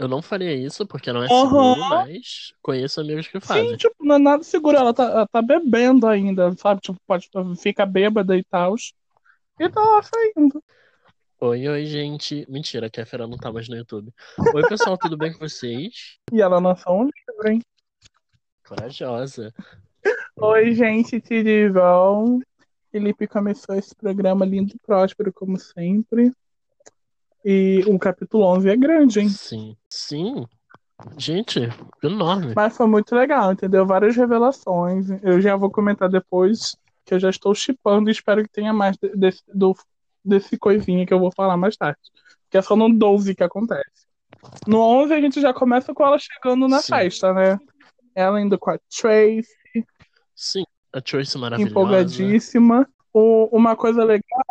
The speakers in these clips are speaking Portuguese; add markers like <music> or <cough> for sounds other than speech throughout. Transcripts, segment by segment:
Eu não faria isso porque não é seguro, mas conheço amigos que fazem. Sim, tipo, não é nada seguro. Ela tá, ela tá bebendo ainda, sabe? Tipo, pode ficar bêbada e tal. E tá lá saindo. Oi, oi, gente. Mentira, a Kéfera não tá mais no YouTube. Oi, pessoal, tudo bem com vocês? <laughs> E ela lançou um livro, hein? Corajosa. Oi, gente, tudo bom? Felipe começou esse programa lindo e próspero, como sempre. E o capítulo 11 é grande, hein? Sim. Sim. Gente, enorme. Mas foi muito legal, entendeu? Várias revelações. Eu já vou comentar depois, que eu já estou chipando e espero que tenha mais de- desse, do, desse coisinha que eu vou falar mais tarde. Que é só no 12 que acontece. No 11 a gente já começa com ela chegando na Sim. festa, né? Ela indo com a Trace, Sim. A Tracy maravilhosa. empolgadíssima. O- uma coisa legal.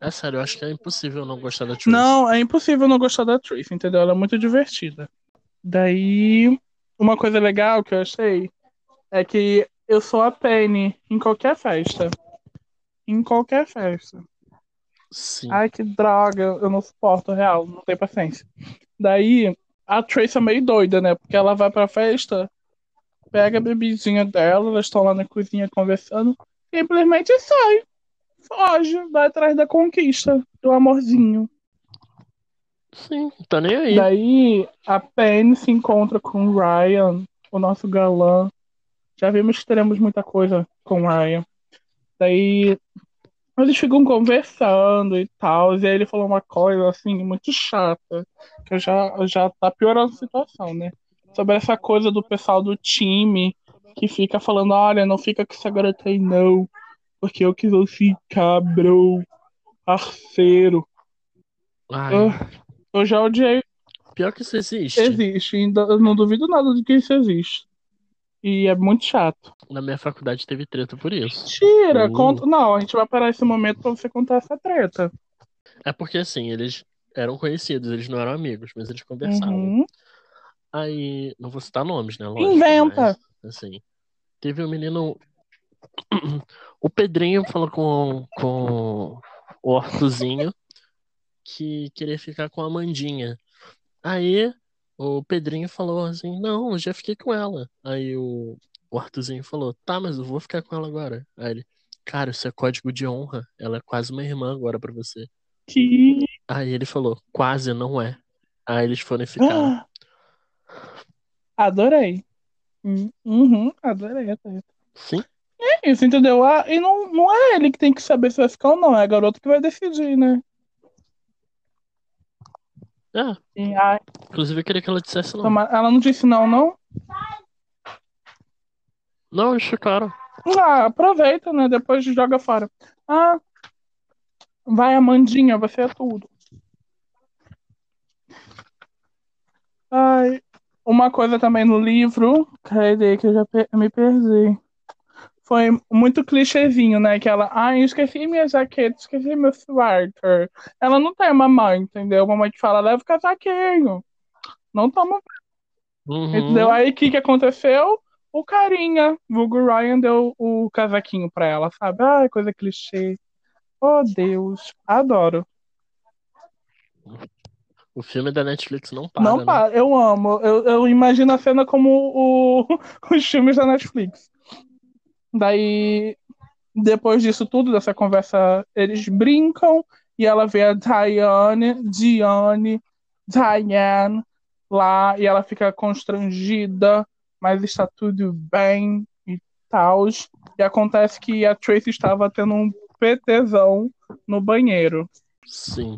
É sério, eu acho que é impossível não gostar da Tracy. Não, é impossível não gostar da Trace, entendeu? Ela é muito divertida. Daí, uma coisa legal que eu achei é que eu sou a Penny em qualquer festa. Em qualquer festa. Sim. Ai, que droga, eu não suporto, real, não tenho paciência. Daí, a Trace é meio doida, né? Porque ela vai pra festa, pega a bebidinha dela, elas estão lá na cozinha conversando, simplesmente sai. Foge, vai atrás da conquista, do amorzinho. Sim, tá nem aí. Daí a Penny se encontra com o Ryan, o nosso galã. Já vimos que teremos muita coisa com o Ryan. Daí eles ficam conversando e tal. E aí ele falou uma coisa assim, muito chata. Que já, já tá piorando a situação, né? Sobre essa coisa do pessoal do time que fica falando: olha, não fica com essa garota aí, não. Porque eu quis ficar, bro. Parceiro. Ai, Ah, Eu já odiei pior que isso existe. Existe, ainda, eu não duvido nada de que isso existe. E é muito chato. Na minha faculdade teve treta por isso. Tira, Uh. conta. Não, a gente vai parar esse momento pra você contar essa treta. É porque assim, eles eram conhecidos, eles não eram amigos, mas eles conversavam. Uhum. Aí, não vou citar nomes, né? Lógico, Inventa! mas, assim, teve um menino. O Pedrinho falou com, com o Arthurzinho que queria ficar com a Amandinha. Aí o Pedrinho falou assim: Não, eu já fiquei com ela. Aí o, o Arthurzinho falou: Tá, mas eu vou ficar com ela agora. Aí ele: Cara, isso é código de honra. Ela é quase uma irmã agora pra você. Que. Aí ele falou: Quase não é. Aí eles foram e ficaram. <gasps> Adorei. Hum, Uhum, adorei. Sim. É isso, entendeu? Ah, e não, não é ele que tem que saber se vai ficar ou não, é a garota que vai decidir, né? É, E, ai, inclusive eu queria que ela dissesse não. toma- ela não disse não, não? Não, eles ficaram. Ah, aproveita, né? Depois joga fora. Ah, vai, Amandinha, você é tudo. Ai, uma coisa também no livro, cadê que eu já pe- me perdi? Foi muito clichêzinho, né? Que ela, ai, esqueci minha jaqueta, esqueci meu sweater. Ela não tem uma mãe, entendeu? Uma mãe que fala, leva o casaquinho. Não toma Uhum. Entendeu? Aí o que, que aconteceu? O carinha, vulgo Ryan, deu o casaquinho pra ela, sabe? Ai, coisa clichê. Oh, Deus. Adoro. O filme da Netflix não para, Não né? para, eu amo. Eu, eu imagino a cena como o, <laughs> os filmes da Netflix. Daí, depois disso tudo, dessa conversa, eles brincam e ela vê a Diane, Diane, Diane lá e ela fica constrangida, mas está tudo bem e tal. E acontece que a Tracy estava tendo um PTzão no banheiro. Sim.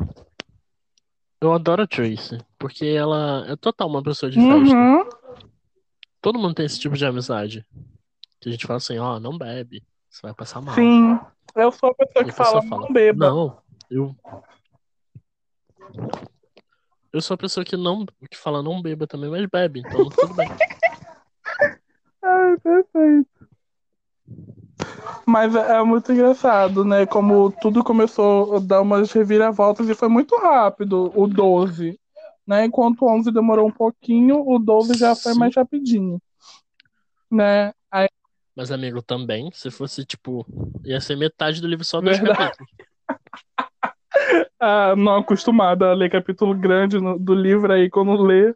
Eu adoro a Tracy, porque ela é total uma pessoa de festa. Uhum. Todo mundo tem esse tipo de amizade. Que a gente fala assim, ó, não bebe, você vai passar mal. Sim. Eu sou a pessoa que fala, fala, não beba. Não, eu. Eu sou a pessoa que não que fala não beba também, mas bebe, então <laughs> tudo bem. Ai, perfeito. Mas é é muito engraçado, né? Como tudo começou a dar umas reviravoltas e foi muito rápido, o 12. Né? Enquanto o 11 demorou um pouquinho, o 12 já foi Sim. mais rapidinho. Né? Mas, amigo, também, se fosse, tipo, ia ser metade do livro só dois Verdade. capítulos. <laughs> ah, não acostumada a ler capítulo grande no- do livro aí, quando lê,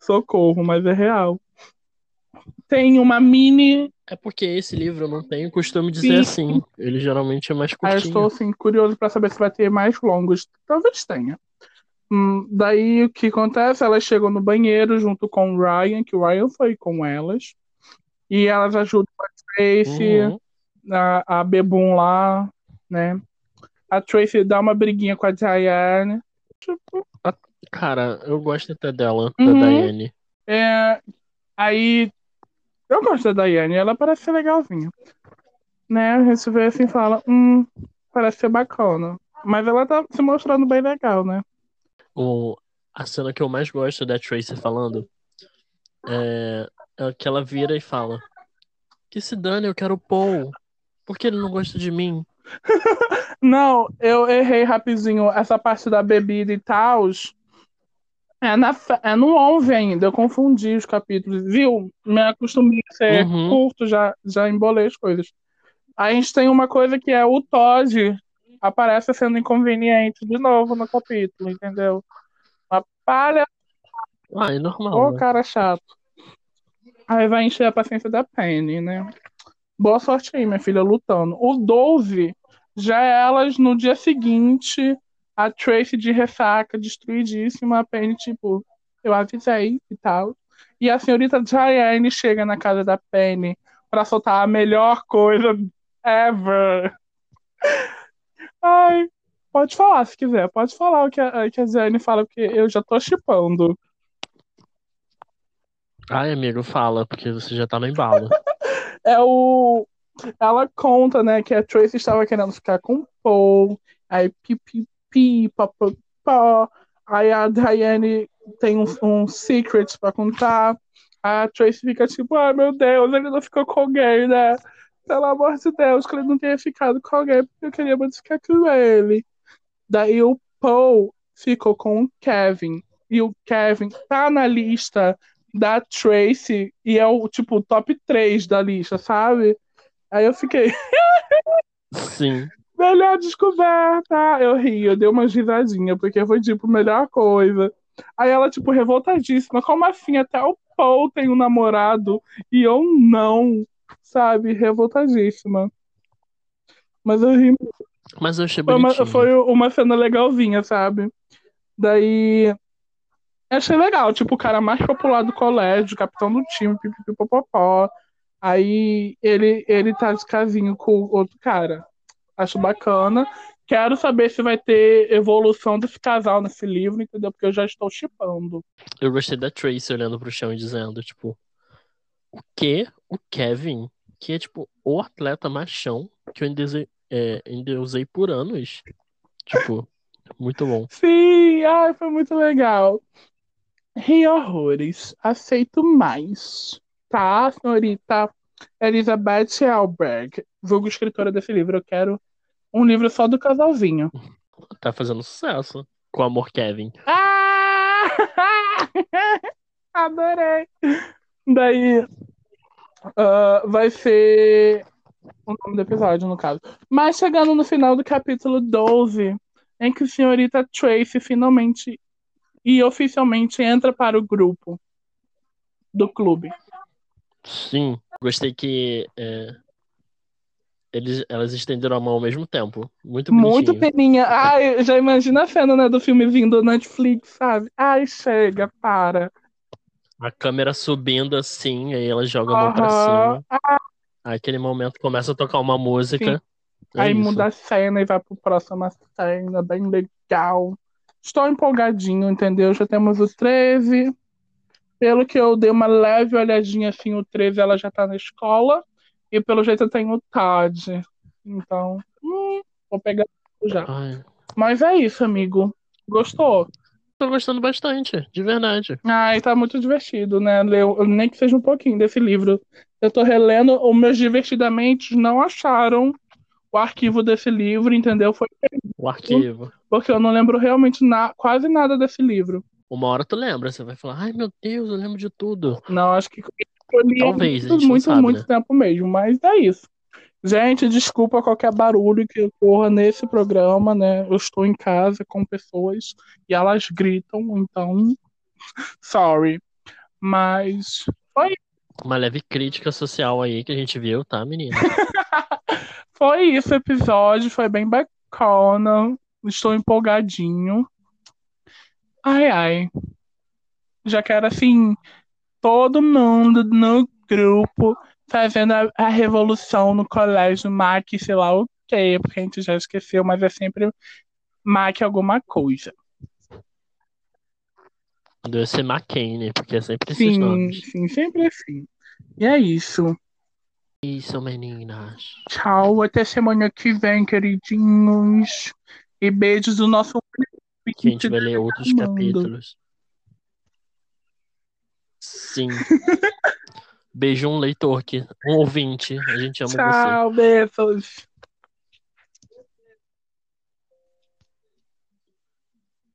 Socorro, mas é real. Tem uma mini. É porque esse livro eu não tenho costume de Sim. assim. Ele geralmente é mais eu curtinho. estou assim, curioso para saber se vai ter mais longos. Talvez tenha. Hum, daí o que acontece? Elas chegam no banheiro junto com o Ryan, que o Ryan foi com elas. E elas ajudam a Tracy, Uhum. a, a Bebum lá, né? A Tracy dá uma briguinha com a Diane. Tipo, Cara, eu gosto até dela, Uhum. da Diane. É, aí eu gosto da Diane, ela parece ser legalzinha. Né? A gente vê assim e fala, hum, parece ser bacana. Mas ela tá se mostrando bem legal, né? O, a cena que eu mais gosto da Tracy falando é, é que ela vira e fala: Que se dane, eu quero o Paul. Por que ele não gosta de mim? <laughs> Não, eu errei rapidinho essa parte da bebida e tal. É, na, é no 11 ainda, eu confundi os capítulos, viu? Me acostumei a ser Uhum. curto, já, já embolei as coisas. A gente tem uma coisa que é o Todd aparece sendo inconveniente de novo no capítulo, entendeu? Uma palha, Ah, é normal. ô né? cara chato. Aí vai encher a paciência da Penny, né? Boa sorte aí, minha filha, lutando. O 12 já é elas no dia seguinte, a Tracy de ressaca, destruidíssima, a Penny, tipo, eu avisei e tal. E a senhorita Diane chega na casa da Penny pra soltar a melhor coisa ever. Ai, pode falar se quiser, pode falar o que a, que a Diane fala, porque eu já tô chipando. Ai, amigo, fala, porque você já tá no embalo. <laughs> é o. Ela conta, né, que a Tracy estava querendo ficar com o Paul, aí pipipi, papapá, aí a Diane tem um, um secret pra contar, a Tracy fica tipo, ai meu Deus, ele não ficou com alguém, né? Pelo amor de Deus, que ele não tenha ficado com alguém, porque eu queria muito ficar com ele. Daí o Paul ficou com o Kevin, e o Kevin tá na lista da Tracy e é o tipo top 3 da lista, sabe? Aí eu fiquei, Sim. <laughs> melhor descoberta. Eu ri, eu dei uma risadinha, porque foi tipo, melhor coisa. Aí ela, tipo, revoltadíssima. Como assim? Até o Paul tem um namorado e eu não, sabe? Revoltadíssima. Mas eu ri. Mas eu achei Foi uma, foi uma cena legalzinha, sabe? Daí. Achei legal, tipo, o cara mais popular do colégio, capitão do time, pipipipopopó. Aí ele, ele tá de casinho com o outro cara. Acho bacana. Quero saber se vai ter evolução desse casal nesse livro, entendeu? Porque eu já estou chipando. Eu gostei da Tracy olhando pro chão e dizendo, tipo, o que o Kevin, que é, tipo, o atleta machão que eu endeusei, é, endeusei por anos. Tipo, muito bom. Sim, ai, foi muito legal. Ri horrores. Aceito mais. Tá, senhorita Elizabeth Alberg, vulgo escritora desse livro. Eu quero um livro só do casalzinho. <laughs> Tá fazendo sucesso com o Amor Kevin. Ah! <laughs> Adorei. Daí ah, vai ser o nome do episódio, no caso. Mas chegando no final do capítulo 12, em que a senhorita Tracy finalmente e oficialmente entra para o grupo do clube. Sim, gostei que é, eles, elas estenderam a mão ao mesmo tempo. Muito Muito bonitinho. peninha. Ai, já imagina a cena, né, do filmezinho do Netflix, sabe? Ai, chega, para. A câmera subindo assim, aí ela joga a mão pra Aham. cima. Aí aquele momento começa a tocar uma música. É Aí isso. muda a cena e vai pro próxima cena, bem legal. Estou empolgadinho, entendeu? Já temos o 13. Pelo que eu dei uma leve olhadinha assim, o 13 ela já tá na escola. E pelo jeito eu tenho o Todd. Então, hum, vou pegar já. Ai, Mas é isso, amigo. Gostou? tô gostando bastante, de verdade. Ai, tá muito divertido, né? Ler, nem que seja um pouquinho desse livro. Eu tô relendo, os meus divertidamente não acharam o arquivo desse livro, entendeu? Foi O arquivo. porque eu não lembro realmente na, quase nada desse livro. Uma hora tu lembra, você vai falar, ai meu Deus, eu lembro de tudo. Não, acho que eu li Talvez, muito, muito, sabe, muito né? tempo mesmo, mas é isso. Gente, desculpa qualquer barulho que ocorra nesse programa, né? Eu estou em casa com pessoas e elas gritam, então. <laughs> Sorry. Mas foi, Uma leve crítica social aí que a gente viu, tá, menina? <laughs> foi isso o episódio, foi bem bacana. Estou empolgadinho. Ai, ai. Já quero, assim, todo mundo no grupo fazendo a, a revolução no colégio, Mac, sei lá o quê, porque a gente já esqueceu, mas é sempre Mac alguma coisa. Deve ser McCain, porque é sempre esses Sim, nomes. sim, sempre assim. E é isso. Isso, meninas. Tchau, até semana que vem, queridinhos. E beijos do nosso Que a gente vai ler outros capítulos. Sim. <laughs> Beijo um leitor aqui, um ouvinte. A gente ama você. Tchau, beijos.